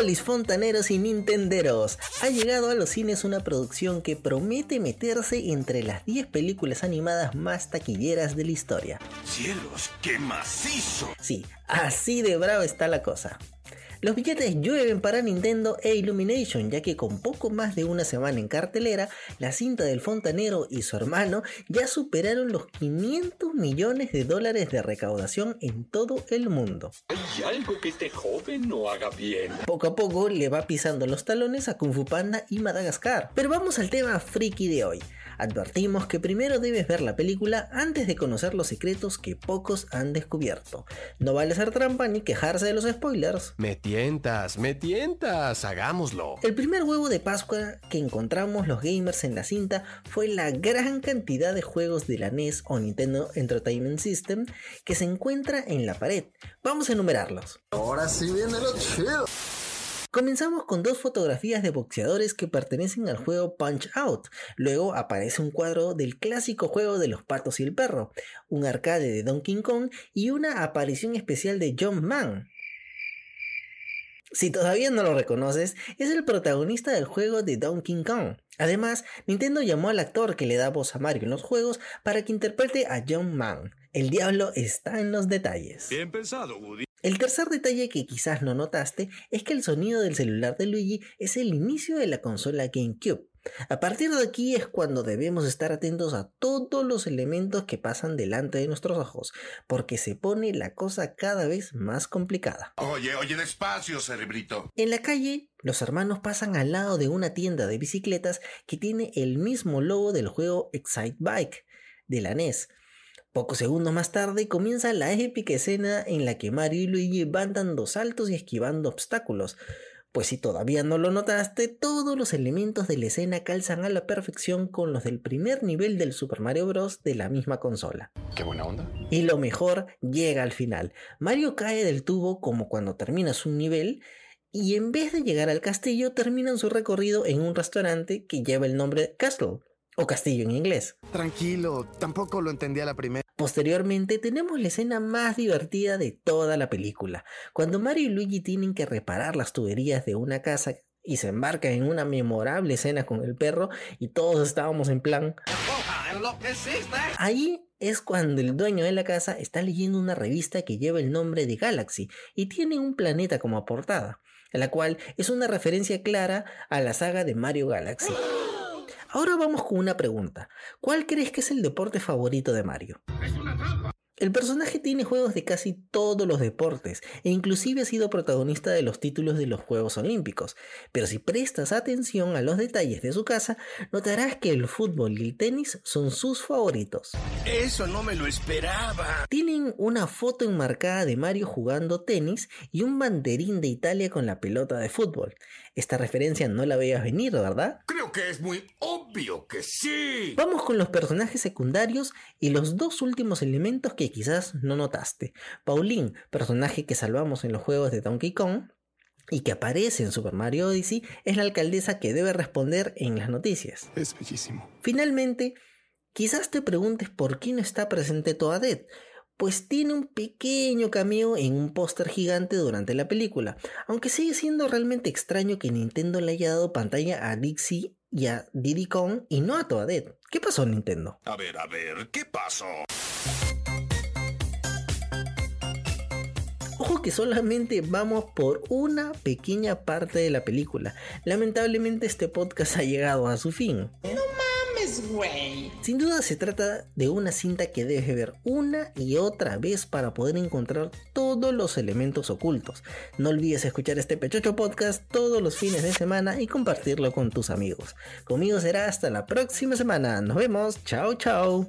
Polis, fontaneros y nintenderos. Ha llegado a los cines una producción que promete meterse entre las 10 películas animadas más taquilleras de la historia. ¡Cielos, qué macizo! Sí, así de bravo está la cosa. Los billetes llueven para Nintendo e Illumination, ya que con poco más de una semana en cartelera, la cinta del fontanero y su hermano ya superaron los 500 millones de dólares de recaudación en todo el mundo. Hay algo que este joven no haga bien. Poco a poco le va pisando los talones a Kung Fu Panda y Madagascar. Pero vamos al tema friki de hoy. Advertimos que primero debes ver la película antes de conocer los secretos que pocos han descubierto. No vale hacer trampa ni quejarse de los spoilers. Me tientas, me tientas, hagámoslo. El primer huevo de Pascua que encontramos los gamers en la cinta fue la gran cantidad de juegos de la NES o Nintendo Entertainment System que se encuentra en la pared. Vamos a enumerarlos. Ahora sí viene lo chido. Comenzamos con dos fotografías de boxeadores que pertenecen al juego Punch Out. Luego aparece un cuadro del clásico juego de los patos y el perro, un arcade de Donkey Kong y una aparición especial de John Man. Si todavía no lo reconoces, es el protagonista del juego de Donkey Kong. Además, Nintendo llamó al actor que le da voz a Mario en los juegos para que interprete a John Man. El diablo está en los detalles. Bien pensado, Woody. El tercer detalle que quizás no notaste es que el sonido del celular de Luigi es el inicio de la consola GameCube. A partir de aquí es cuando debemos estar atentos a todos los elementos que pasan delante de nuestros ojos, porque se pone la cosa cada vez más complicada. Oye, oye, despacio, cerebrito. En la calle, los hermanos pasan al lado de una tienda de bicicletas que tiene el mismo logo del juego Excite Bike de la NES. Pocos segundos más tarde comienza la épica escena en la que Mario y Luigi van dando saltos y esquivando obstáculos. Pues si todavía no lo notaste, todos los elementos de la escena calzan a la perfección con los del primer nivel del Super Mario Bros. de la misma consola. Qué buena onda. Y lo mejor llega al final. Mario cae del tubo como cuando terminas un nivel y en vez de llegar al castillo terminan su recorrido en un restaurante que lleva el nombre de Castle o castillo en inglés. Tranquilo, tampoco lo entendí a la primera. Posteriormente tenemos la escena más divertida de toda la película, cuando Mario y Luigi tienen que reparar las tuberías de una casa y se embarcan en una memorable escena con el perro y todos estábamos en plan... Ahí es cuando el dueño de la casa está leyendo una revista que lleva el nombre de Galaxy y tiene un planeta como portada, la cual es una referencia clara a la saga de Mario Galaxy. Ahora vamos con una pregunta. ¿Cuál crees que es el deporte favorito de Mario? El personaje tiene juegos de casi todos los deportes e inclusive ha sido protagonista de los títulos de los Juegos Olímpicos, pero si prestas atención a los detalles de su casa, notarás que el fútbol y el tenis son sus favoritos. Eso no me lo esperaba. Tienen una foto enmarcada de Mario jugando tenis y un banderín de Italia con la pelota de fútbol. Esta referencia no la veías venir, ¿verdad? Creo que es muy obvio que sí. Vamos con los personajes secundarios y los dos últimos elementos que quizás no notaste. Pauline, personaje que salvamos en los juegos de Donkey Kong, y que aparece en Super Mario Odyssey, es la alcaldesa que debe responder en las noticias. Es bellísimo. Finalmente, quizás te preguntes por qué no está presente Toadette, pues tiene un pequeño cameo en un póster gigante durante la película, aunque sigue siendo realmente extraño que Nintendo le haya dado pantalla a Dixie y a Diddy Kong y no a Toadette. ¿Qué pasó Nintendo? A ver, a ver, ¿qué pasó? Que solamente vamos por una pequeña parte de la película. Lamentablemente este podcast ha llegado a su fin. Sin duda se trata de una cinta que debes ver una y otra vez para poder encontrar todos los elementos ocultos. No olvides escuchar este Pechocho Podcast todos los fines de semana y compartirlo con tus amigos. Conmigo será hasta la próxima semana. Nos vemos. Chao, chao.